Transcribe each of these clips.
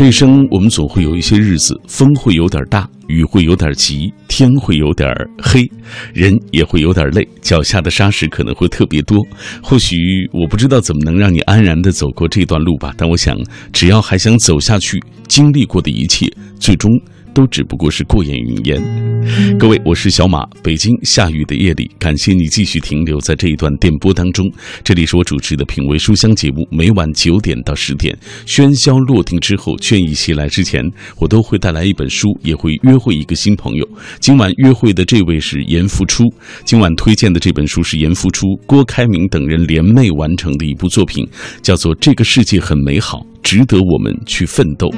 这一生，我们总会有一些日子，风会有点大，雨会有点急，天会有点黑，人也会有点累，脚下的沙石可能会特别多。或许我不知道怎么能让你安然的走过这段路吧，但我想，只要还想走下去，经历过的一切，最终。都只不过是过眼云烟。各位，我是小马。北京下雨的夜里，感谢你继续停留在这一段电波当中。这里是我主持的品味书香节目，每晚九点到十点，喧嚣落定之后，倦意袭来之前，我都会带来一本书，也会约会一个新朋友。今晚约会的这位是严复初。今晚推荐的这本书是严复初、郭开明等人联袂完成的一部作品，叫做《这个世界很美好》。值得我们去奋斗。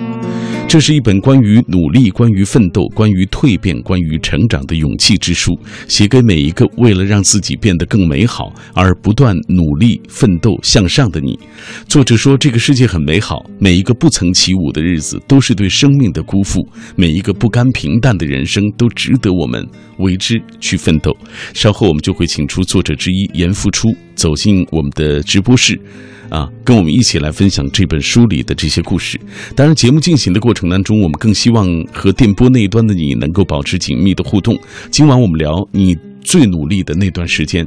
这是一本关于努力、关于奋斗、关于蜕变、关于成长的勇气之书，写给每一个为了让自己变得更美好而不断努力奋斗向上的你。作者说：“这个世界很美好，每一个不曾起舞的日子都是对生命的辜负，每一个不甘平淡的人生都值得我们为之去奋斗。”稍后我们就会请出作者之一严复初走进我们的直播室。啊，跟我们一起来分享这本书里的这些故事。当然，节目进行的过程当中，我们更希望和电波那一端的你能够保持紧密的互动。今晚我们聊你。最努力的那段时间，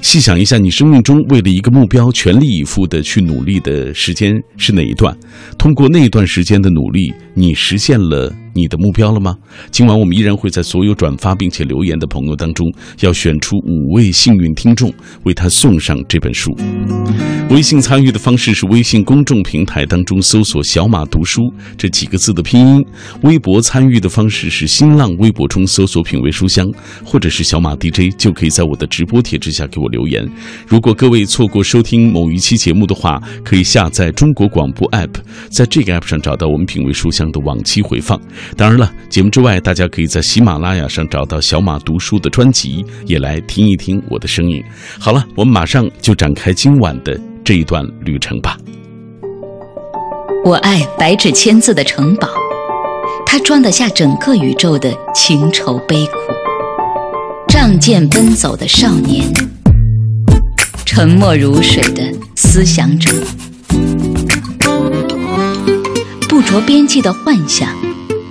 细想一下，你生命中为了一个目标全力以赴的去努力的时间是哪一段？通过那一段时间的努力，你实现了你的目标了吗？今晚我们依然会在所有转发并且留言的朋友当中，要选出五位幸运听众，为他送上这本书。微信参与的方式是微信公众平台当中搜索“小马读书”这几个字的拼音；微博参与的方式是新浪微博中搜索“品味书香”或者是“小马 DJ”。就可以在我的直播帖之下给我留言。如果各位错过收听某一期节目的话，可以下载中国广播 app，在这个 app 上找到我们品味书香的往期回放。当然了，节目之外，大家可以在喜马拉雅上找到小马读书的专辑，也来听一听我的声音。好了，我们马上就展开今晚的这一段旅程吧。我爱白纸千字的城堡，它装得下整个宇宙的情愁悲苦。仗剑奔走的少年，沉默如水的思想者，不着边际的幻想，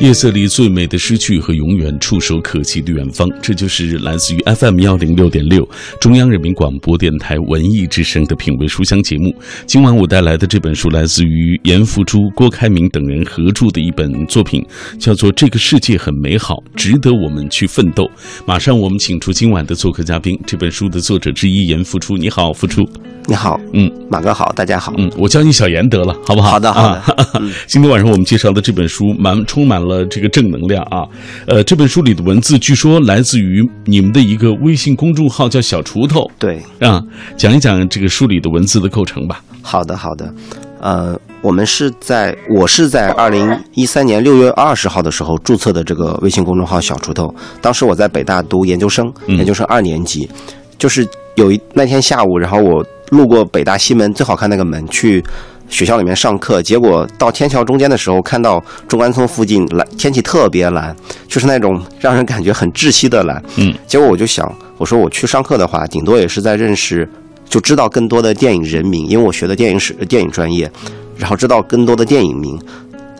夜色里最美的诗句和永远触手可及的远方，这就是来自于 FM 幺零六点六中央人民广播电台文艺之声的品味书香节目。今晚我带来的这本书来自于严复珠、郭开明等人合著的一本作品，叫做《这个世界很美好，值得我们去奋斗》。马上我们请出今晚的做客嘉宾，这本书的作者之一严复初。你好，复初。你好，嗯，马哥好，大家好，嗯，我叫你小严得了，好不好？好的，好的。今天晚上我们介绍的这本书，满充满了这个正能量啊。呃，这本书里的文字据说来自于你们的一个微信公众号，叫小锄头。对，啊，讲一讲这个书里的文字的构成吧。好的，好的。呃，我们是在我是在二零一三年六月二十号的时候注册的这个微信公众号小锄头。当时我在北大读研究生，研究生二年级，就是有一那天下午，然后我。路过北大西门最好看那个门，去学校里面上课，结果到天桥中间的时候，看到中关村附近蓝天气特别蓝，就是那种让人感觉很窒息的蓝。嗯，结果我就想，我说我去上课的话，顶多也是在认识，就知道更多的电影人名，因为我学的电影史、电影专业，然后知道更多的电影名，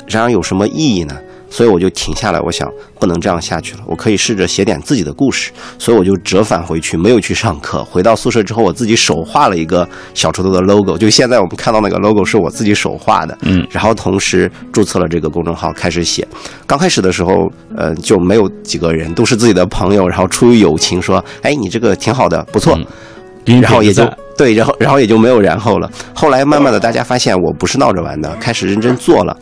然而有什么意义呢？所以我就停下来，我想不能这样下去了，我可以试着写点自己的故事。所以我就折返回去，没有去上课。回到宿舍之后，我自己手画了一个小锄头的 logo，就现在我们看到那个 logo 是我自己手画的。嗯，然后同时注册了这个公众号，开始写。刚开始的时候，呃，就没有几个人，都是自己的朋友，然后出于友情说：“哎，你这个挺好的，不错。”然后也就对，然后然后也就没有然后了。后来慢慢的，大家发现我不是闹着玩的，开始认真做了。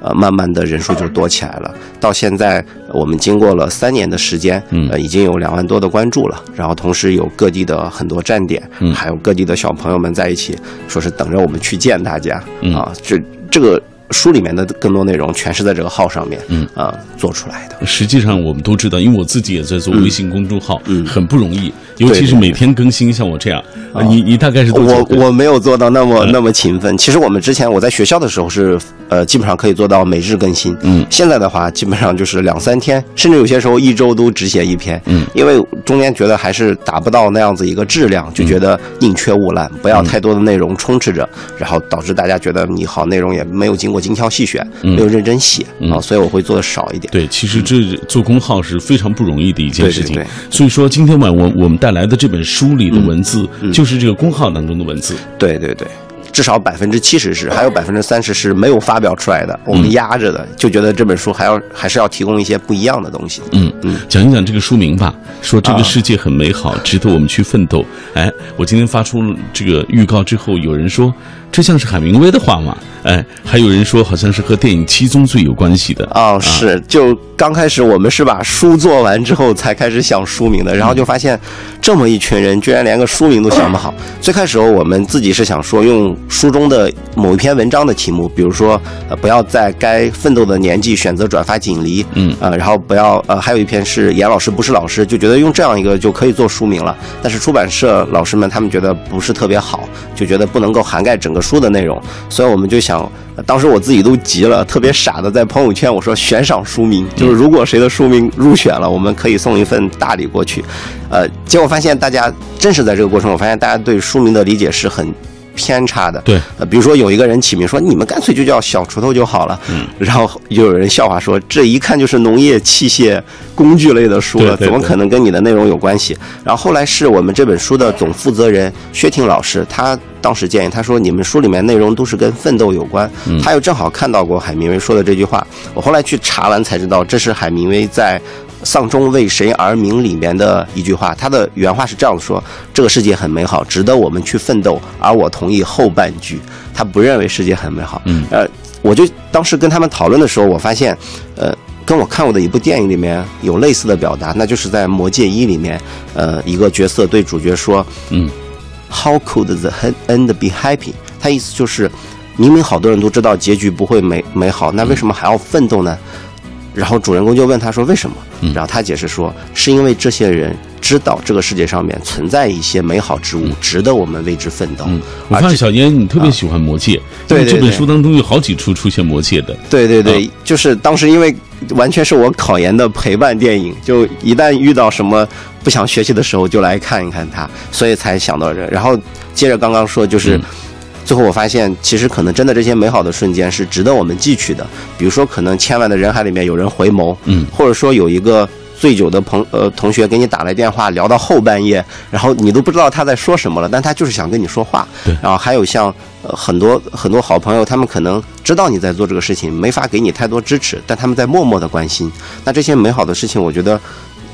呃，慢慢的人数就多起来了。到现在，我们经过了三年的时间，呃，已经有两万多的关注了。然后同时有各地的很多站点，还有各地的小朋友们在一起，说是等着我们去见大家。啊，这这个书里面的更多内容全是在这个号上面，嗯。啊、做出来的。实际上我们都知道，因为我自己也在做微信公众号，嗯。很不容易，尤其是每天更新，像我这样，啊你你大概是多久？我我没有做到那么嗯。那么勤奋。其实我们之前我在学校的时候是呃基本上可以做到每日更新，嗯。现在的话基本上就是两三天，甚至有些时候一周都只写一篇，嗯，因为中间觉得还是达不到那样子一个质量，就觉得宁缺毋滥，不要太多的内容充斥着，然后导致大家觉得你好内容也没有经过精挑细选，嗯没有认真写嗯啊，所以我会做的少一点。对，其实这做公号是非常不容易的一件事情。所以说，今天晚我我们带来的这本书里的文字，嗯就是这个公号当中的文字。对对对，至少百分之七十是，还有百分之三十是没有发表出来的，我们压着的，就觉得这本书还要还是要提供一些不一样的东西。嗯嗯讲一讲这个书名吧，说这个啊世界很美好，值得我们去奋斗。哎，我今天发出这个预告之后，有人说这像是海明威的话吗？哎，还有人说好像是和电影《七宗罪》有关系的。哦，是，就刚开始我们是把书做完之后才开始想书名的，然后就发现这么一群人居然连个书名都想不好。最开始我们自己是想说用书中的某一篇文章的题目，比如说呃不要在该奋斗的年纪选择转发锦鲤，嗯呃，然后不要呃还有一篇是严老师不是老师，就觉得用这样一个就可以做书名了。但是出版社老师们他们觉得不是特别好，就觉得不能够涵盖整个书的内容，所以我们就想，呃当时我自己都急了，特别傻的在朋友圈我说悬赏书名，就是如果谁的书名入选了，我们可以送一份大礼过去。呃，结果发现大家真是在这个过程，我发现大家对书名的理解是很偏差的。对，呃，比如说有一个人起名说你们干脆就叫小锄头就好了，嗯，然后又有人笑话说这一看就是农业器械工具类的书了，怎么可能跟你的内容有关系？然后后来是我们这本书的总负责人薛婷老师，他当时建议他说你们书里面内容都是跟奋斗有关，他又正好看到过海明威说的这句话，我后来去查完才知道这是海明威在。丧钟为谁而鸣里面的一句话，他的原话是这样说：这个世界很美好，值得我们去奋斗。而我同意后半句，他不认为世界很美好。嗯呃，我就当时跟他们讨论的时候，我发现，呃，跟我看过的一部电影里面有类似的表达，那就是在《魔戒一》里面，呃，一个角色对主角说嗯：“How could the end be happy？” 他意思就是，明明好多人都知道结局不会美美好，那为什么还要奋斗呢？然后主人公就问他说：“为什么？”嗯然后他解释说：“是因为这些人知道这个世界上面存在一些美好之物，值得我们为之奋斗。嗯，我发现小燕你特别喜欢《魔戒》，因为这本对对对书当中有好几处出现《魔戒》的。对对对，就是当时因为完全是我考研的陪伴电影，就一旦遇到什么不想学习的时候，就来看一看它，所以才想到这。然后接着刚刚说，就是、嗯最后我发现，其实可能真的这些美好的瞬间是值得我们记取的。比如说，可能千万的人海里面有人回眸，嗯或者说有一个。醉酒的朋呃同学给你打来电话，聊到后半夜，然后你都不知道他在说什么了，但他就是想跟你说话。对然后还有像呃很多很多好朋友，他们可能知道你在做这个事情，没法给你太多支持，但他们在默默的关心。那这些美好的事情，我觉得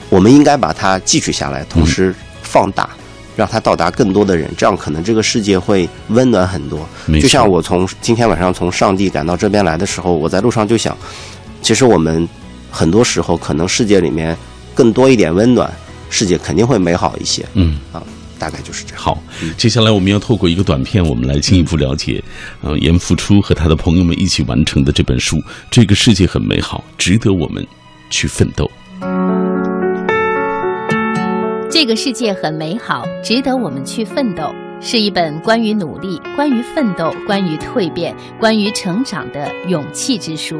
我们应该把它记取下来，同时放大，让它到达更多的人，这样可能这个世界会温暖很多。就像我从今天晚上从上帝赶到这边来的时候，我在路上就想，其实我们很多时候可能世界里面更多一点温暖，世界肯定会美好一些嗯。啊，大概就是这样。好，接下来我们要透过一个短片，我们来进一步了解，呃，严复初和他的朋友们一起完成的这本书《这个世界很美好，值得我们去奋斗》。这个世界很美好，值得我们去奋斗，是一本关于努力、关于奋斗、关于蜕变、关于成长的勇气之书。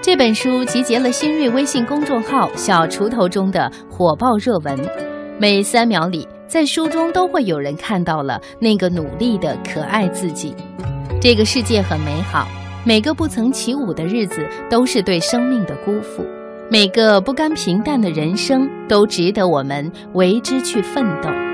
这本书集结了新锐微信公众号“小锄头”中的火爆热文，每三秒里，在书中都会有人看到了那个努力的可爱自己。这个世界很美好，每个不曾起舞的日子都是对生命的辜负。每个不甘平淡的人生都值得我们为之去奋斗。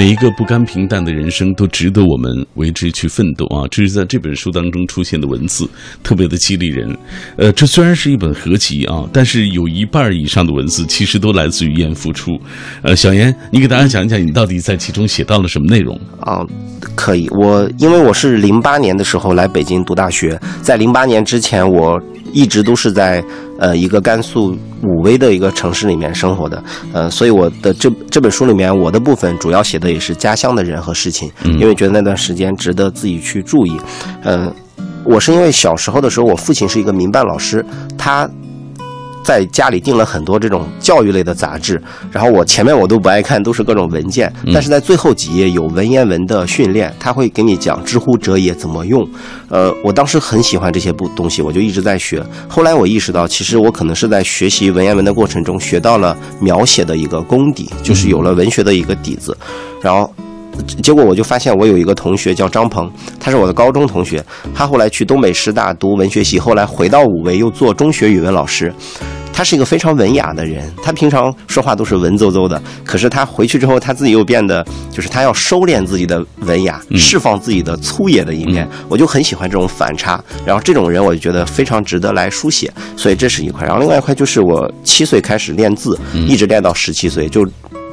每一个不甘平淡的人生都值得我们为之去奋斗啊！这是在这本书当中出现的文字，特别的激励人。呃，这虽然是一本合集啊，但是有一半以上的文字其实都来自于严复初。呃，小严，你给大家讲一讲你到底在其中写到了什么内容？啊，可以。我因为我是零八年的时候来北京读大学，在零八年之前，我一直都是在呃一个甘肃武威的一个城市里面生活的，呃，所以我的这这本书里面我的部分主要写的也是家乡的人和事情，因为觉得那段时间值得自己去注意，嗯。我是因为小时候的时候，我父亲是一个民办老师，他在家里订了很多这种教育类的杂志，然后我前面我都不爱看，都是各种文件，但是在最后几页有文言文的训练，他会给你讲“知乎者也”怎么用。呃，我当时很喜欢这些部东西，我就一直在学。后来我意识到，其实我可能是在学习文言文的过程中学到了描写的一个功底，就是有了文学的一个底子，然后。结果我就发现，我有一个同学叫张鹏，他是我的高中同学。他后来去东北师大读文学系，后来回到武威又做中学语文老师。他是一个非常文雅的人，他平常说话都是文绉绉的。可是他回去之后，他自己又变得，就是他要收敛自己的文雅，释放自己的粗野的一面。我就很喜欢这种反差。然后这种人，我就觉得非常值得来书写。所以这是一块。然后另外一块就是我七岁开始练字，一直练到十七岁，就。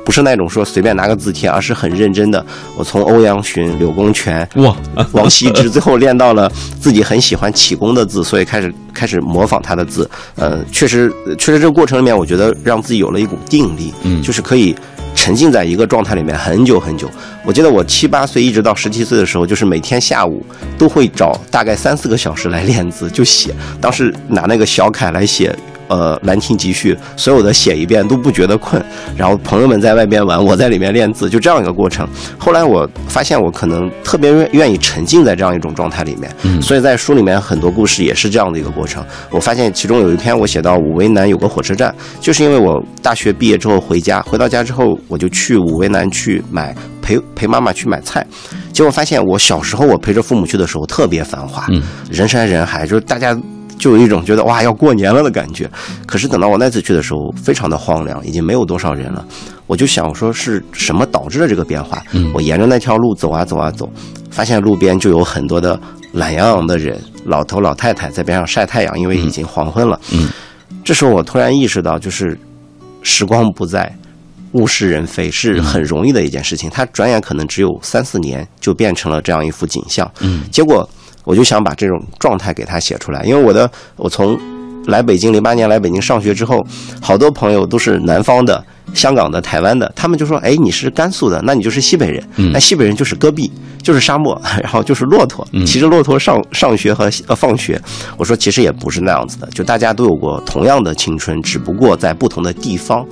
不是那种说随便拿个字帖，而是很认真的。我从欧阳询、柳公权、哇、王羲之，最后练到了自己很喜欢启功的字，所以开始开始模仿他的字。呃，确实，确实这个过程里面，我觉得让自己有了一股定力，嗯，就是可以沉浸在一个状态里面很久很久。我记得我七八岁一直到十七岁的时候，就是每天下午都会找大概三四个小时来练字，就写。当时拿那个小楷来写。呃，《兰亭集序》所有的写一遍都不觉得困，然后朋友们在外边玩，我在里面练字，就这样一个过程。后来我发现我可能特别愿愿意沉浸在这样一种状态里面，嗯，所以在书里面很多故事也是这样的一个过程。我发现其中有一篇我写到武威南有个火车站，就是因为我大学毕业之后回家，回到家之后我就去武威南去买陪陪妈妈去买菜，结果发现我小时候我陪着父母去的时候特别繁华，嗯，人山人海，就是大家。就有一种觉得哇要过年了的感觉，可是等到我那次去的时候，非常的荒凉，已经没有多少人了。我就想说是什么导致了这个变化？我沿着那条路走啊走啊走，发现路边就有很多的懒洋洋的人，老头老太太在边上晒太阳，因为已经黄昏了。嗯，这时候我突然意识到，就是时光不再，物是人非，是很容易的一件事情。它转眼可能只有三四年，就变成了这样一幅景象。嗯，结果。我就想把这种状态给他写出来，因为我的我从来北京零八年来北京上学之后，好多朋友都是南方的、香港的、台湾的，他们就说：“哎，你是甘肃的，那你就是西北人。那西北人就是戈壁，就是沙漠，然后就是骆驼，骑着骆驼上上学和呃放学。”我说：“其实也不是那样子的，就大家都有过同样的青春，只不过在不同的地方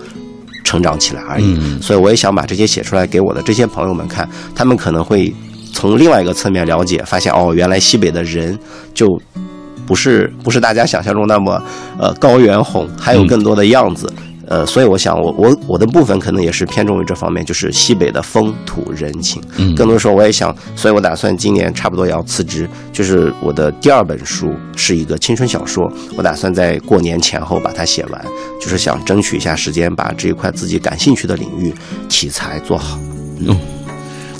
成长起来而已。所以我也想把这些写出来给我的这些朋友们看，他们可能会。”从另外一个侧面了解，发现哦，原来西北的人就不是不是大家想象中那么呃高原红，还有更多的样子。呃，所以我想，我我我的部分可能也是偏重于这方面，就是西北的风土人情。嗯，更多时候我也想，所以我打算今年差不多也要辞职，就是我的第二本书是一个青春小说，我打算在过年前后把它写完，就是想争取一下时间，把这一块自己感兴趣的领域题材做好。嗯。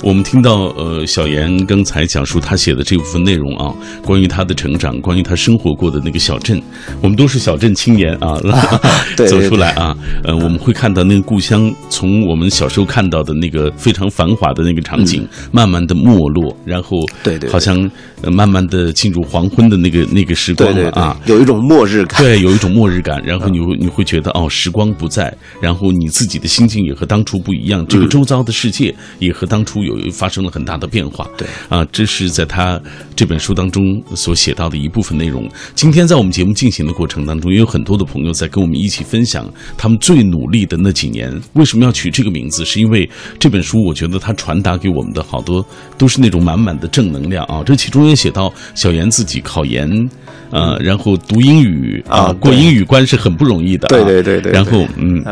我们听到，呃，小严刚才讲述他写的这部分内容啊，关于他的成长，关于他生活过的那个小镇，我们都是小镇青年啊，走出来啊，呃，我们会看到那个故乡，从我们小时候看到的那个非常繁华的那个场景，慢慢的没落，然后对对，好像慢慢的进入黄昏的那个那个时光了啊，有一种末日感，对，有一种末日感，然后你会你会觉得哦，时光不在，然后你自己的心境也和当初不一样，这个周遭的世界也和当初。有发生了很大的变化，对啊，这是在他这本书当中所写到的一部分内容。今天在我们节目进行的过程当中，也有很多的朋友在跟我们一起分享他们最努力的那几年。为什么要取这个名字？是因为这本书，我觉得它传达给我们的好多都是那种满满的正能量啊。这其中也写到小严自己考研，呃，然后读英语啊，过英语关是很不容易的，对对对对，然后嗯。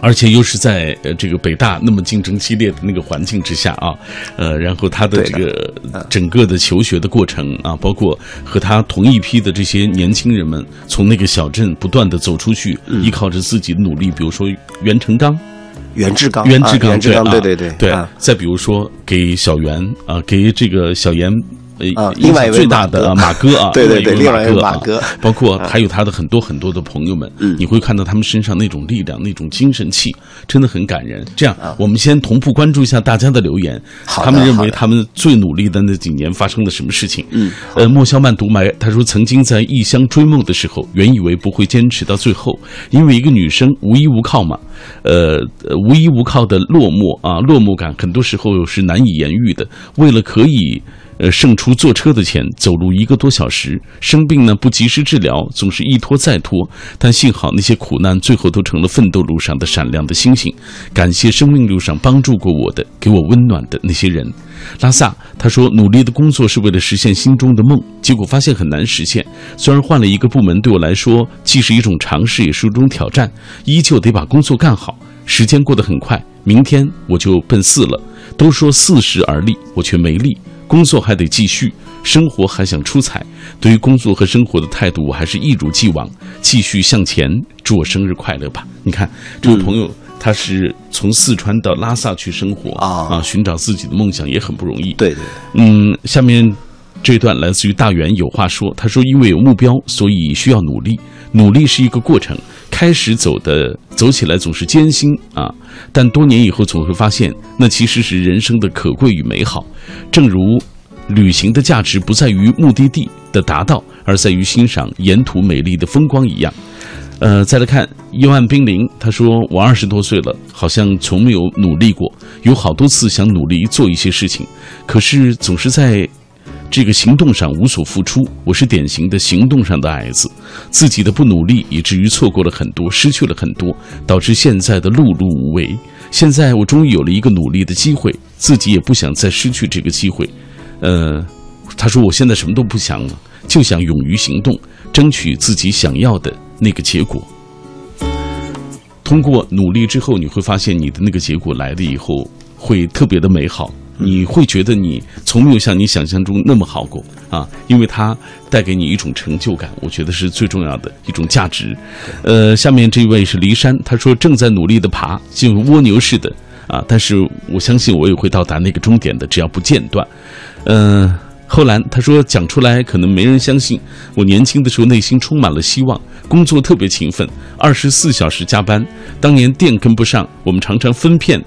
而且又是在呃这个北大那么竞争激烈的那个环境之下啊，呃，然后他的这个整个的求学的过程啊，包括和他同一批的这些年轻人们从那个小镇不断的走出去，依靠着自己的努力，比如说袁成刚、袁志刚、袁志刚，对对对对。再比如说给小袁啊，给这个小严。呃，另外一位最大的马哥啊，对对对，另外一位马哥，包括还有他的很多很多的朋友们，你会看到他们身上那种力量、那种精神气，真的很感人。这样，我们先同步关注一下大家的留言，他们认为他们最努力的那几年发生了什么事情？嗯，呃，莫萧曼独埋他说，曾经在异乡追梦的时候，原以为不会坚持到最后，因为一个女生无依无靠嘛，呃，无依无靠的落寞啊，落寞感很多时候是难以言喻的。为了可以。呃，胜出坐车的钱，走路一个多小时，生病呢不及时治疗，总是一拖再拖。但幸好那些苦难最后都成了奋斗路上的闪亮的星星。感谢生命路上帮助过我的、给我温暖的那些人。拉萨他说，努力的工作是为了实现心中的梦，结果发现很难实现。虽然换了一个部门，对我来说既是一种尝试，也是一种挑战，依旧得把工作干好。时间过得很快，明天我就奔四了。都说四十而立，我却没立。工作还得继续，生活还想出彩。对于工作和生活的态度，我还是一如既往，继续向前。祝我生日快乐吧！你看，这位朋友他是从四川到拉萨去生活啊啊，寻找自己的梦想也很不容易。对对，嗯，下面这段来自于大元有话说，他说：“因为有目标，所以需要努力。努力是一个过程，开始走的走起来总是艰辛啊。”但多年以后，总会发现，那其实是人生的可贵与美好。正如旅行的价值不在于目的地的达到，而在于欣赏沿途美丽的风光一样。呃，再来看幽暗冰凌，他说：“我二十多岁了，好像从没有努力过，有好多次想努力做一些事情，可是总是在。”这个行动上无所付出，我是典型的行动上的矮子，自己的不努力，以至于错过了很多，失去了很多，导致现在的碌碌无为。现在我终于有了一个努力的机会，自己也不想再失去这个机会。呃，他说我现在什么都不想了，就想勇于行动，争取自己想要的那个结果。通过努力之后，你会发现你的那个结果来了以后，会特别的美好。你会觉得你从没有像你想象中那么好过啊，因为它带给你一种成就感，我觉得是最重要的一种价值。呃，下面这位是骊山，他说正在努力的爬，就蜗牛似的啊，但是我相信我也会到达那个终点的，只要不间断。嗯，后来他说讲出来可能没人相信，我年轻的时候内心充满了希望，工作特别勤奋，二十四小时加班。当年电跟不上，我们常常分片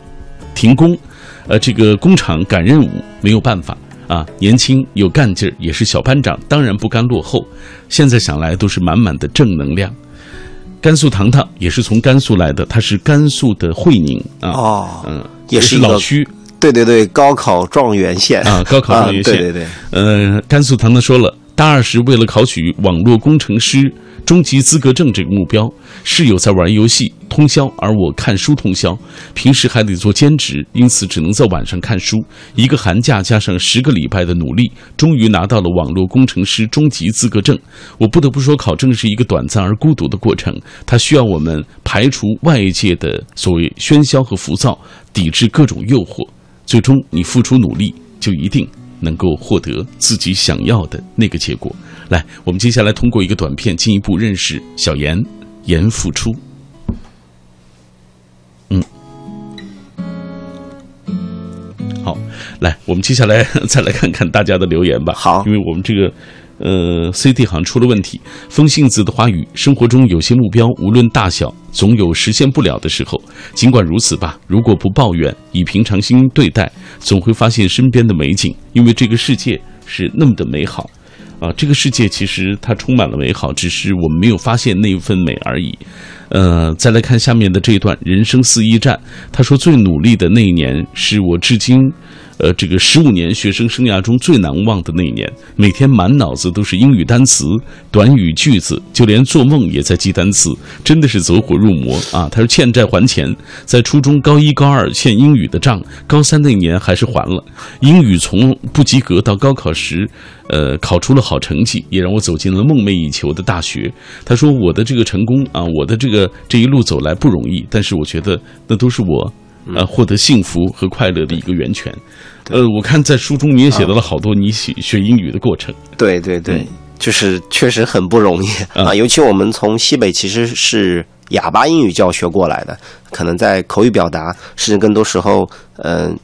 停工。呃，这个工厂赶任务没有办法啊，年轻有干劲儿，也是小班长，当然不甘落后。现在想来都是满满的正能量。甘肃糖糖也是从甘肃来的，他是甘肃的会宁啊，哦，嗯，也是老区对对对，高考状元县啊，高考状元县，对对对，呃，甘肃糖糖说了，大二时为了考取网络工程师。终极资格证这个目标，室友在玩游戏通宵，而我看书通宵，平时还得做兼职，因此只能在晚上看书。一个寒假加上十个礼拜的努力，终于拿到了网络工程师终极资格证。我不得不说，考证是一个短暂而孤独的过程，它需要我们排除外界的所谓喧嚣和浮躁，抵制各种诱惑。最终，你付出努力，就一定能够获得自己想要的那个结果。来，我们接下来通过一个短片进一步认识小严，严复初。嗯，好，来，我们接下来再来看看大家的留言吧。好因为我们这个呃 CD 好像出了问题。风信子的花语，生活中有些目标，无论大小，总有实现不了的时候。尽管如此吧，如果不抱怨，以平常心对待，总会发现身边的美景，因为这个世界是那么的美好。啊，这个世界其实它充满了美好，只是我们没有发现那一份美而已。呃，再来看下面的这一段人生四一站，他说最努力的那一年是我至今。呃，这个十五年学生生涯中最难忘的那一年，每天满脑子都是英语单词、短语句子，就连做梦也在记单词，真的是走火入魔啊！他说欠债还钱，在初中高一、高二欠英语的账，高三那年还是还了。英语从不及格到高考时，呃，考出了好成绩，也让我走进了梦寐以求的大学。他说我的这个成功啊，我的这个这一路走来不容易，但是我觉得那都是我。呃，获得幸福和快乐的一个源泉。呃，我看在书中你也写到了好多你学学英语的过程。对对对，嗯就是确实很不容易嗯啊，尤其我们从西北其实是哑巴英语教学过来的，可能在口语表达，甚至更多时候，嗯、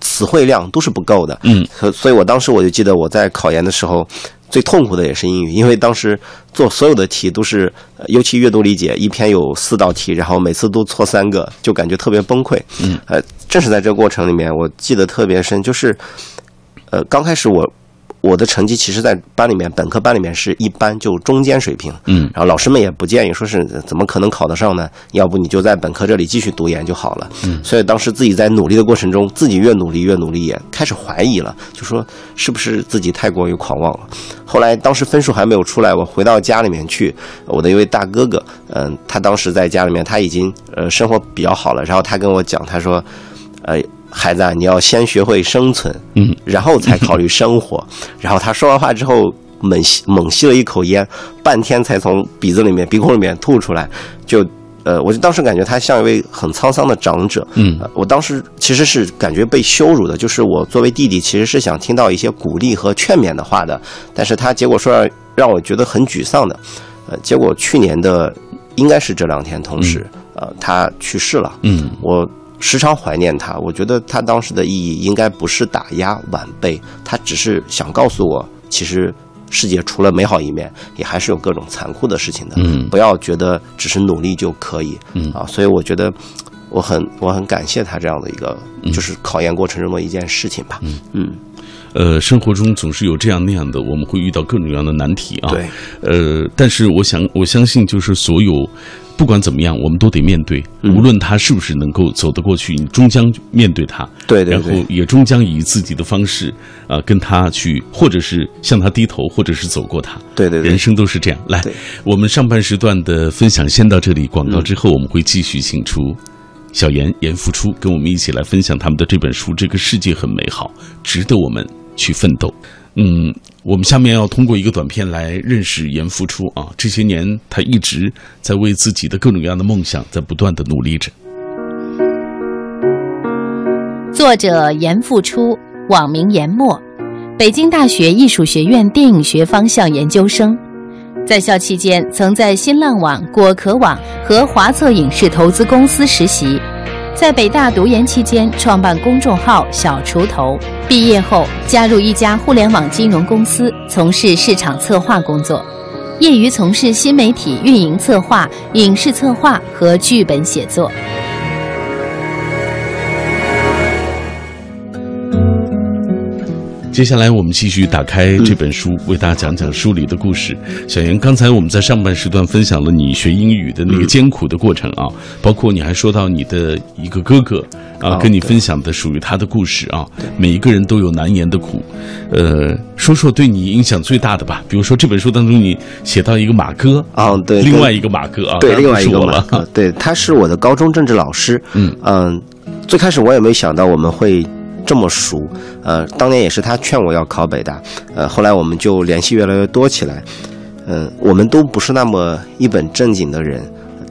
词汇量都是不够的。嗯，所所以我当时我就记得我在考研的时候。最痛苦的也是英语，因为当时做所有的题都是，尤其阅读理解，一篇有四道题，然后每次都错三个，就感觉特别崩溃。嗯，呃，正是在这个过程里面，我记得特别深，就是，呃，刚开始我。我的成绩其实，在班里面，本科班里面是一般，就中间水平。嗯，然后老师们也不建议，说是怎么可能考得上呢？要不你就在本科这里继续读研就好了。嗯，所以当时自己在努力的过程中，自己越努力越努力，也开始怀疑了，就说是不是自己太过于狂妄了。后来当时分数还没有出来，我回到家里面去，我的一位大哥哥，嗯，他当时在家里面他已经呃生活比较好了，然后他跟我讲，他说，呃。孩子，啊，你要先学会生存，嗯，然后才考虑生活。然后他说完话之后，猛吸猛吸了一口烟，半天才从鼻子里面、鼻孔里面吐出来。就，呃，我就当时感觉他像一位很沧桑的长者。嗯，我当时其实是感觉被羞辱的，就是我作为弟弟，其实是想听到一些鼓励和劝勉的话的。但是他结果说让让我觉得很沮丧的，呃，结果去年的应该是这两天，同时，呃，他去世了。嗯，我。时常怀念他，我觉得他当时的意义应该不是打压晚辈，他只是想告诉我，其实世界除了美好一面，也还是有各种残酷的事情的。嗯，不要觉得只是努力就可以。嗯啊，所以我觉得我很我很感谢他这样的一个，就是考研过程中的一件事情吧。嗯嗯，呃，生活中总是有这样那样的，我们会遇到各种各样的难题啊。对，呃，但是我想我相信，就是所有。不管怎么样，我们都得面对，无论他是不是能够走得过去，你终将面对他。对对对，然后也终将以自己的方式啊，跟他去，或者是向他低头，或者是走过他。对对，人生都是这样。来，我们上半时段的分享先到这里，广告之后我们会继续请出小严严复初，跟我们一起来分享他们的这本书《这个世界很美好，值得我们去奋斗》。嗯，我们下面要通过一个短片来认识严复初啊。这些年，他一直在为自己的各种各样的梦想在不断的努力着。作者严复初，网名严墨，北京大学艺术学院电影学方向研究生，在校期间曾在新浪网、果壳网和华策影视投资公司实习。在北大读研期间，创办公众号“小锄头”。毕业后，加入一家互联网金融公司，从事市场策划工作。业余从事新媒体运营策划、影视策划和剧本写作。接下来，我们继续打开这本书，为大家讲讲书里的故事。小严，刚才我们在上半时段分享了你学英语的那个艰苦的过程啊，包括你还说到你的一个哥哥啊，跟你分享的属于他的故事啊。每一个人都有难言的苦，呃，说说对你影响最大的吧。比如说这本书当中，你写到一个马哥啊，对，另外一个马哥啊，对，另外一个马哥，对，他是我的高中政治老师。嗯嗯，最开始我也没想到我们会。这么熟，呃，当年也是他劝我要考北大，呃，后来我们就联系越来越多起来，嗯，我们都不是那么一本正经的人，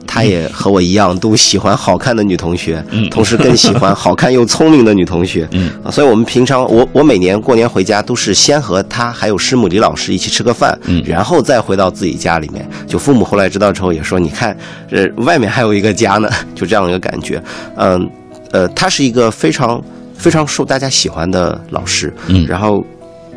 他也和我一样都喜欢好看的女同学，嗯，同时更喜欢好看又聪明的女同学，嗯，啊，所以我们平常我我每年过年回家都是先和他还有师母李老师一起吃个饭，嗯，然后再回到自己家里面，就父母后来知道之后也说，你看，呃，外面还有一个家呢，就这样一个感觉，嗯，呃，他是一个非常。非常受大家喜欢的老师，嗯，然后，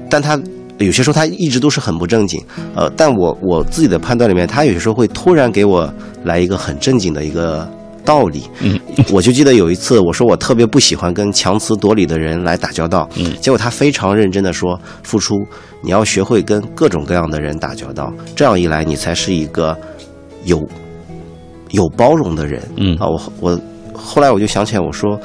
但他有些时候他一直都是很不正经，呃，但我我自己的判断里面，他有些时候会突然给我来一个很正经的一个道理，嗯，我就记得有一次我说我特别不喜欢跟强词夺理的人来打交道，嗯，结果他非常认真的说，付出你要学会跟各种各样的人打交道，这样一来你才是一个有有包容的人，嗯。啊，我我后来我就想起来我说。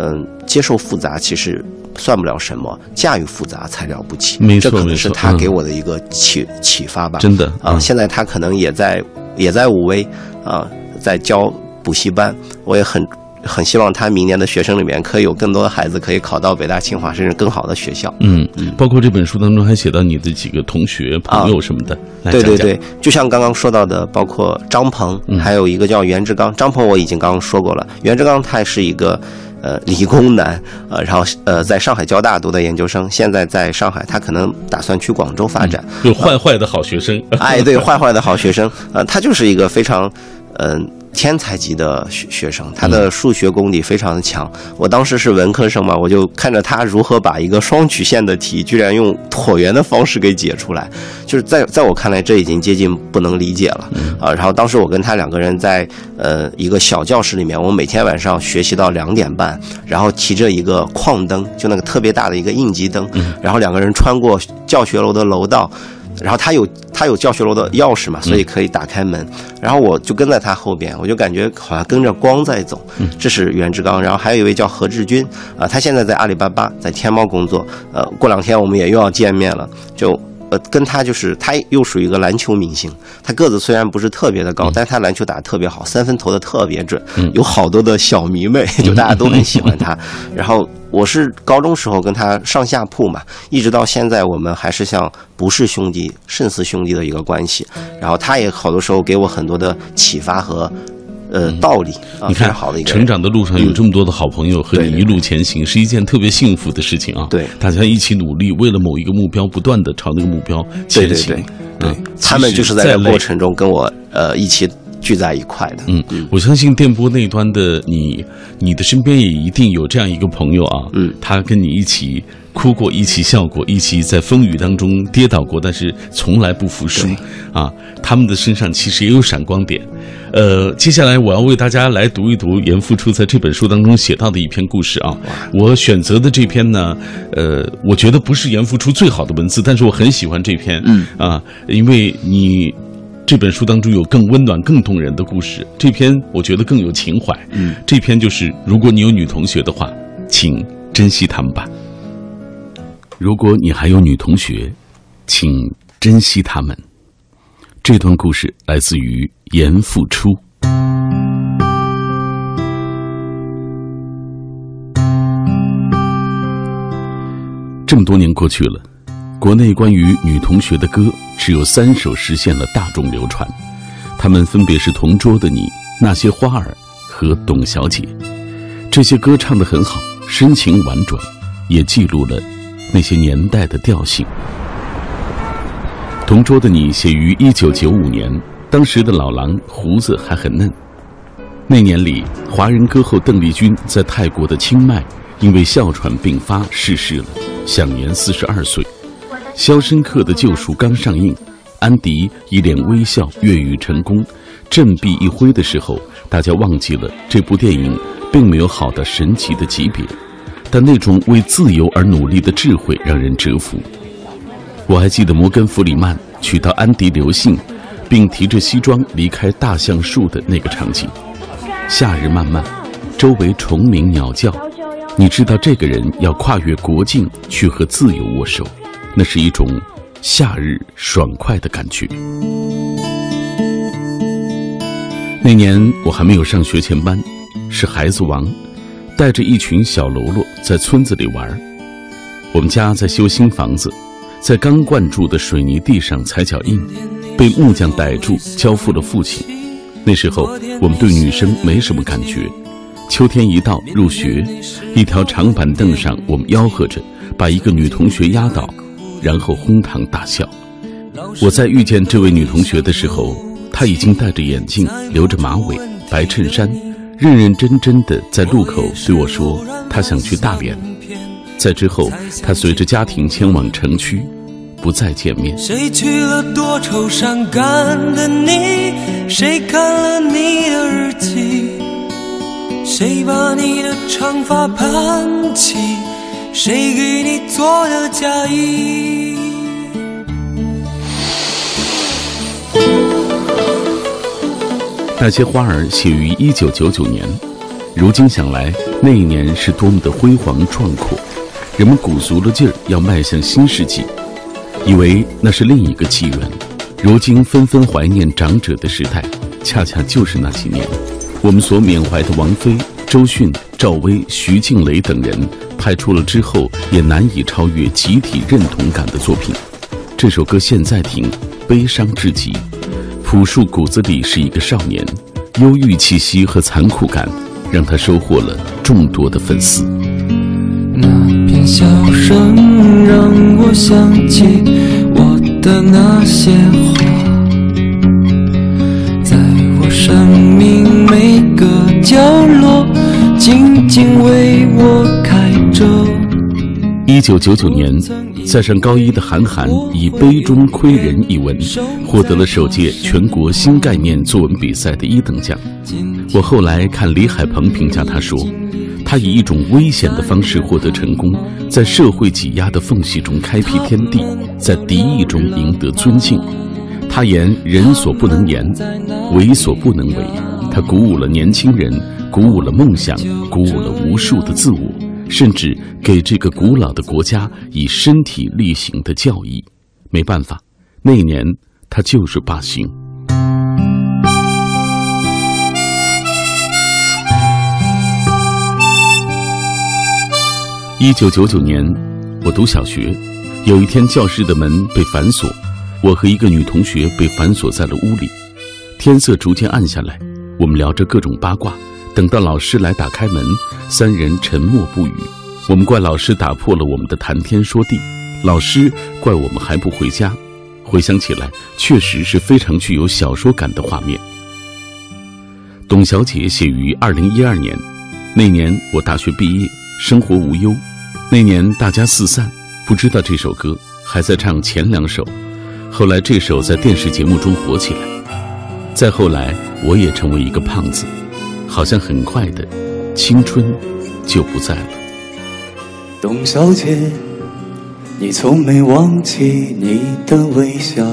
嗯，接受复杂其实算不了什么，驾驭复杂才了不起。没错，这可能是他给我的一个启启发吧。真的啊，现在他可能也在也在武威啊，在教补习班。我也很很希望他明年的学生里面可以有更多的孩子可以考到北大、清华，甚至更好的学校。嗯嗯，包括这本书当中还写到你的几个同学、朋友什么的。对对对，就像刚刚说到的，包括张鹏，还有一个叫袁志刚。张鹏我已经刚刚说过了，袁志刚他是一个。呃，理工男，呃，然后呃，在上海交大读的研究生，现在在上海，他可能打算去广州发展。有坏坏的好学生，哎，对，坏坏的好学生，呃，他就是一个非常。嗯。天才级的学学生，他的数学功底非常的强。我当时是文科生嘛，我就看着他如何把一个双曲线的题，居然用椭圆的方式给解出来，就是在在我看来，这已经接近不能理解了啊。然后当时我跟他两个人在呃一个小教室里面，我们每天晚上学习到两点半，然后提着一个矿灯，就那个特别大的一个应急灯，然后两个人穿过教学楼的楼道。然后他有他有教学楼的钥匙嘛，所以可以打开门。然后我就跟在他后边，我就感觉好像跟着光在走。这是袁志刚，然后还有一位叫何志军啊，他现在在阿里巴巴，在天猫工作。呃，过两天我们也又要见面了，就。呃，跟他就是他又属于一个篮球明星，他个子虽然不是特别的高，但是他篮球打得特别好，三分投的特别准，有好多的小迷妹，就大家都很喜欢他。然后我是高中时候跟他上下铺嘛，一直到现在我们还是像不是兄弟胜似兄弟的一个关系。然后他也好多时候给我很多的启发和。呃，道理，你看，成长的路上有这么多的好朋友和你一路前行，是一件特别幸福的事情啊！对，大家一起努力，为了某一个目标，不断的朝那个目标前行。对，他们就是在这过程中跟我呃一起聚在一块的。嗯，我相信电波那端的你，你的身边也一定有这样一个朋友啊，嗯，他跟你一起。哭过，一起笑过，一起在风雨当中跌倒过，但是从来不服输啊！他们的身上其实也有闪光点。呃，接下来我要为大家来读一读严复初在这本书当中写到的一篇故事啊。我选择的这篇呢，呃，我觉得不是严复初最好的文字，但是我很喜欢这篇。嗯啊，因为你这本书当中有更温暖、更动人的故事，这篇我觉得更有情怀。嗯，这篇就是如果你有女同学的话，请珍惜她们吧。如果你还有女同学，请珍惜她们。这段故事来自于严复初。这么多年过去了，国内关于女同学的歌只有三首实现了大众流传，他们分别是《同桌的你》《那些花儿》和《董小姐》。这些歌唱得很好，深情婉转，也记录了。那些年代的调性，《同桌的你》写于一九九五年，当时的老狼胡子还很嫩。那年里，华人歌后邓丽君在泰国的清迈因为哮喘病发逝世了，享年四十二岁。《肖申克的救赎》刚上映，安迪一脸微笑越狱成功，振臂一挥的时候，大家忘记了这部电影并没有好到神奇的级别。但那种为自由而努力的智慧让人折服。我还记得摩根·弗里曼娶到安迪刘信，并提着西装离开大橡树的那个场景。夏日漫漫，周围虫鸣鸟叫，你知道这个人要跨越国境去和自由握手，那是一种夏日爽快的感觉。那年我还没有上学前班，是孩子王。带着一群小喽啰在村子里玩我们家在修新房子，在刚灌注的水泥地上踩脚印，被木匠逮住，交付了父亲。那时候我们对女生没什么感觉。秋天一到，入学，一条长板凳上，我们吆喝着把一个女同学压倒，然后哄堂大笑。我在遇见这位女同学的时候，她已经戴着眼镜，留着马尾，白衬衫。认认真真的在路口对我说：“他想去大连。”在之后，他随着家庭迁往城区，不再见面。谁去了多愁善感的你？谁看了你的日记？谁把你的长发盘起？谁给你做的嫁衣？那些花儿写于一九九九年，如今想来，那一年是多么的辉煌壮阔，人们鼓足了劲儿要迈向新世纪，以为那是另一个纪元。如今纷纷怀念长者的时代，恰恰就是那几年。我们所缅怀的王菲、周迅、赵薇、徐静蕾等人，拍出了之后也难以超越集体认同感的作品。这首歌现在听，悲伤至极。朴树骨子里是一个少年忧郁气息和残酷感让他收获了众多的粉丝。那片笑声让我想起我的那些花在我生命每个角落静静为我开着。一九九九年在上高一的韩寒以《杯中窥人》一文，获得了首届全国新概念作文比赛的一等奖。我后来看李海鹏评价他说。他以一种危险的方式获得成功，在社会挤压的缝隙中开辟天地，在敌意中赢得尊敬。他言人所不能言，为所不能为。他鼓舞了年轻人，鼓舞了梦想，鼓舞了无数的自我，甚至给这个古老的国家以身体力行的教义。没办法，那年他就是罢星。一九九九年，我读小学，有一天教室的门被反锁，我和一个女同学被反锁在了屋里。天色逐渐暗下来，我们聊着各种八卦。等到老师来打开门，三人沉默不语。我们怪老师打破了我们的谈天说地，老师怪我们还不回家。回想起来，确实是非常具有小说感的画面。董小姐写于二零一二年，那年我大学毕业，生活无忧。那年大家四散，不知道这首歌，还在唱前两首。后来这首在电视节目中火起来。再后来，我也成为一个胖子，好像很快的，青春就不在了。董小姐，你从没忘记你的微笑，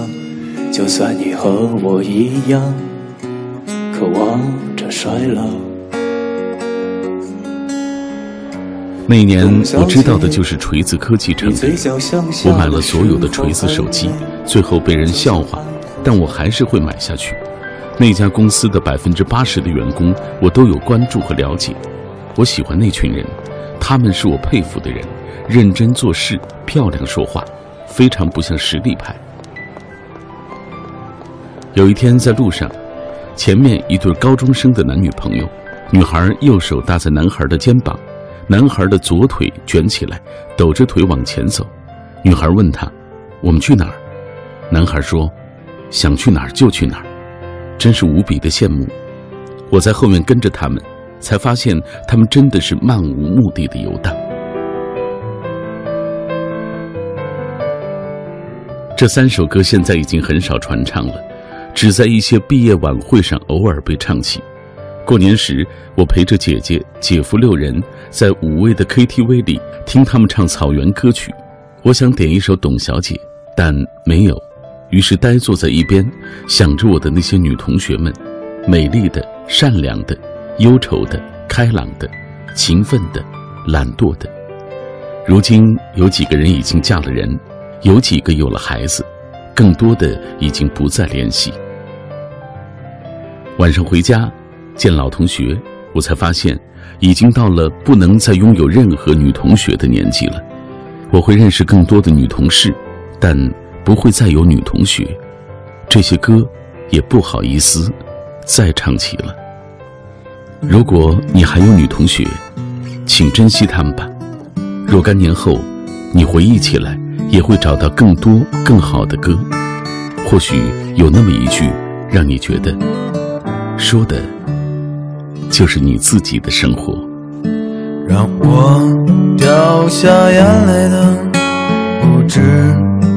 就算你和我一样，渴望着衰老。那年我知道的就是锤子科技成的，我买了所有的锤子手机，最后被人笑话，但我还是会买下去。那家公司的百分之八十的员工，我都有关注和了解。我喜欢那群人，他们是我佩服的人，认真做事，漂亮说话，非常不像实力派。有一天在路上，前面一对高中生的男女朋友，女孩右手搭在男孩的肩膀。男孩的左腿卷起来，抖着腿往前走。女孩问他：“我们去哪儿？”男孩说：“想去哪儿就去哪儿。”真是无比的羡慕。我在后面跟着他们，才发现他们真的是漫无目的的游荡。这三首歌现在已经很少传唱了，只在一些毕业晚会上偶尔被唱起。过年时，我陪着姐姐、姐夫六人在五味的 KTV 里听他们唱草原歌曲。我想点一首《董小姐》，但没有，于是呆坐在一边，想着我的那些女同学们：美丽的、善良的、忧愁的、开朗的、勤奋的、懒惰的。如今有几个人已经嫁了人，有几个有了孩子，更多的已经不再联系。晚上回家。见老同学，我才发现，已经到了不能再拥有任何女同学的年纪了。我会认识更多的女同事，但不会再有女同学。这些歌也不好意思再唱起了。如果你还有女同学，请珍惜她们吧。若干年后，你回忆起来，也会找到更多更好的歌。或许有那么一句，让你觉得说的。就是你自己的生活。让我掉下眼泪的不止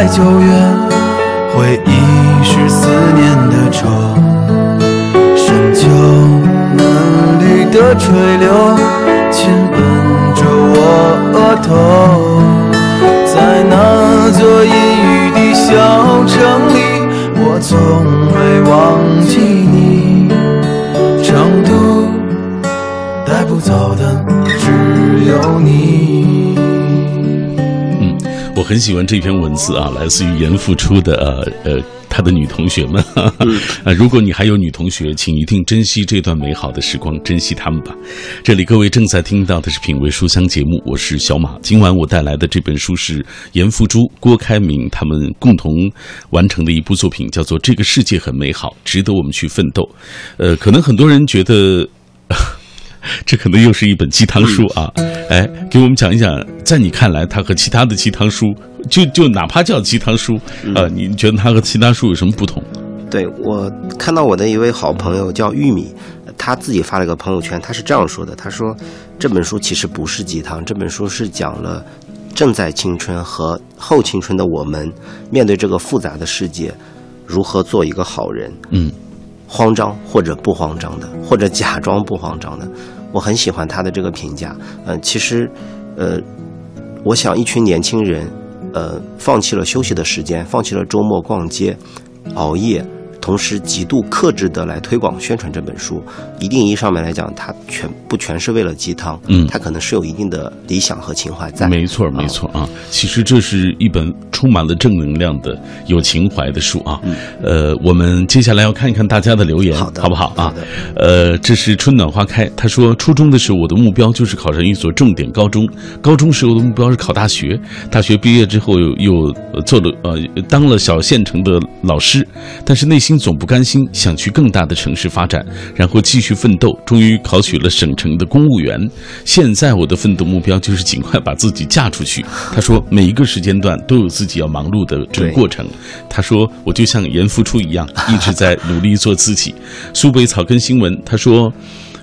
在九月，回忆是思念的愁，深秋嫩绿的垂柳亲吻着我额头，在那座阴雨的小城里，很喜欢这篇文字啊，来自于严复初的呃呃，他他的女同学们。啊，如果你还有女同学，请一定珍惜这段美好的时光，珍惜他们吧。这里各位正在听到的是《品味书香》节目，我是小马。今晚我带来的这本书是严复珠、郭开明他们共同完成的一部作品，叫做《这个世界很美好，值得我们去奋斗》。呃，可能很多人觉得。这可能又是一本鸡汤书啊！哎，给我们讲一讲，在你看来，它和其他的鸡汤书，就就哪怕叫鸡汤书，呃，你觉得它和其他书有什么不同？对我看到我的一位好朋友叫玉米，他自己发了个朋友圈，他是这样说的：他说这本书其实不是鸡汤，这本书是讲了正在青春和后青春的我们面对这个复杂的世界，如何做一个好人。嗯。慌张或者不慌张的，或者假装不慌张的，我很喜欢他的这个评价。嗯，其实，呃，我想一群年轻人，呃，放弃了休息的时间，放弃了周末逛街、熬夜。同时极度克制的来推广宣传这本书，一定意义上面来讲，它全不全是为了鸡汤，嗯，它可能是有一定的理想和情怀在。没错，没错啊，其实这是一本充满了正能量的、有情怀的书啊。呃，我们接下来要看一看大家的留言，好的，好不好啊？呃，这是春暖花开，他说初中的时候我的目标就是考上一所重点高中，高中时候的目标是考大学，大学毕业之后又又做了呃当了小县城的老师，但是内心。总不甘心，想去更大的城市发展，然后继续奋斗，终于考取了省城的公务员。现在我的奋斗目标就是尽快把自己嫁出去。他说，每一个时间段都有自己要忙碌的这个过程。他说，我就像严复初一样，一直在努力做自己。苏北草根新闻，他说。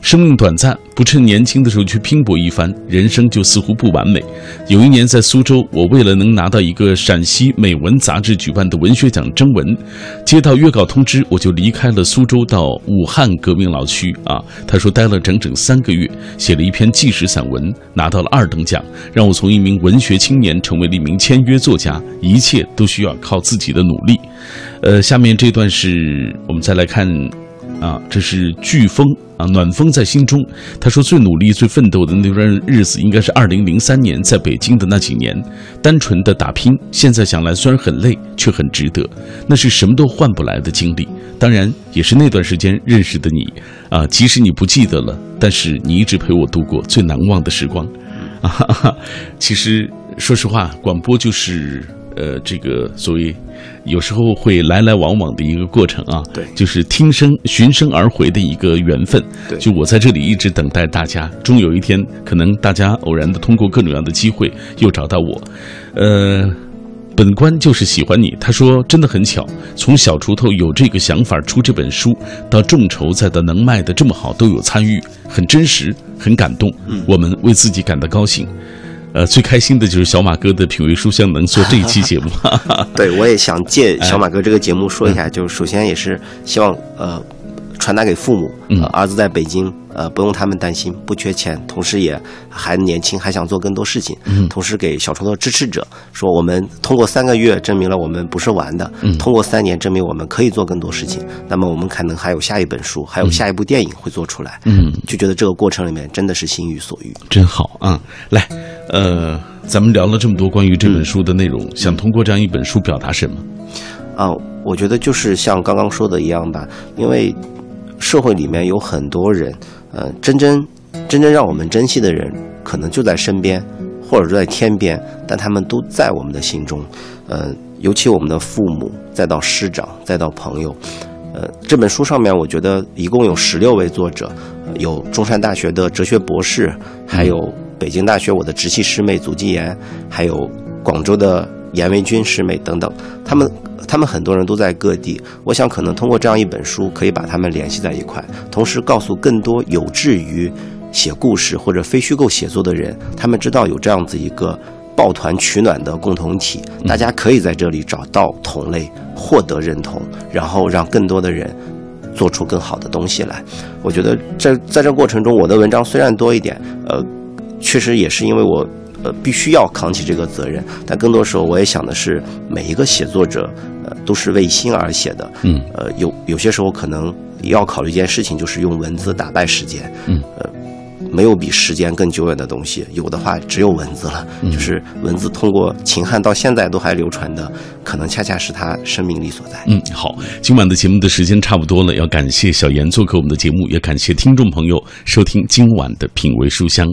生命短暂，不趁年轻的时候去拼搏一番，人生就似乎不完美。有一年在苏州，我为了能拿到一个陕西美文杂志举办的文学奖征文，接到约稿通知，我就离开了苏州，到武汉革命老区啊。他说待了整整三个月，写了一篇纪实散文，拿到了二等奖，让我从一名文学青年成为了一名签约作家。一切都需要靠自己的努力。呃，下面这段是我们再来看。啊，这是飓风啊，暖风在心中。他说，最努力、最奋斗的那段日子，应该是二零零三年在北京的那几年，单纯的打拼。现在想来，虽然很累，却很值得。那是什么都换不来的经历。当然，也是那段时间认识的你啊。即使你不记得了，但是你一直陪我度过最难忘的时光。啊哈哈，其实说实话，广播就是。呃，这个所谓有时候会来来往往的一个过程啊，对，就是听声寻声而回的一个缘分。对，就我在这里一直等待大家，终有一天可能大家偶然的通过各种各样的机会又找到我。呃，本官就是喜欢你。他说真的很巧，从小锄头有这个想法出这本书，到众筹再到能卖的这么好都有参与，很真实，很感动。嗯，我们为自己感到高兴。呃，最开心的就是小马哥的品味书香能做这一期节目。对，我也想借小马哥这个节目说一下，就是首先也是希望呃传达给父母，儿子在北京。呃，不用他们担心，不缺钱，同时也还年轻，还想做更多事情。嗯，同时给小锄头支持者说，我们通过三个月证明了我们不是玩的，嗯，通过三年证明我们可以做更多事情。那么我们可能还有下一本书，还有下一部电影会做出来。嗯，就觉得这个过程里面真的是心欲所欲，真好啊！来，呃，咱们聊了这么多关于这本书的内容，想通过这样一本书表达什么？啊，我觉得就是像刚刚说的一样吧，因为社会里面有很多人。呃，真真真正让我们珍惜的人，可能就在身边，或者就在天边，但他们都在我们的心中。呃，尤其我们的父母，再到师长，再到朋友。呃，这本书上面，我觉得一共有十六位作者，有中山大学的哲学博士，还有北京大学我的直系师妹祖基言，还有广州的严维军师妹等等，他们。他们很多人都在各地，我想可能通过这样一本书，可以把他们联系在一块，同时告诉更多有志于写故事或者非虚构写作的人，他们知道有这样子一个抱团取暖的共同体，大家可以在这里找到同类，获得认同，然后让更多的人做出更好的东西来。我觉得在在这过程中，我的文章虽然多一点，呃，确实也是因为我。呃，必须要扛起这个责任，但更多时候我也想的是，每一个写作者，呃，都是为心而写的。嗯，呃，有有些时候可能要考虑一件事情，就是用文字打败时间。嗯，呃，没有比时间更久远的东西，有的话只有文字了。就是文字通过秦汉到现在都还流传的，可能恰恰是他生命力所在。嗯，好，今晚的节目的时间差不多了，要感谢小严做客我们的节目，也感谢听众朋友收听今晚的品味书香。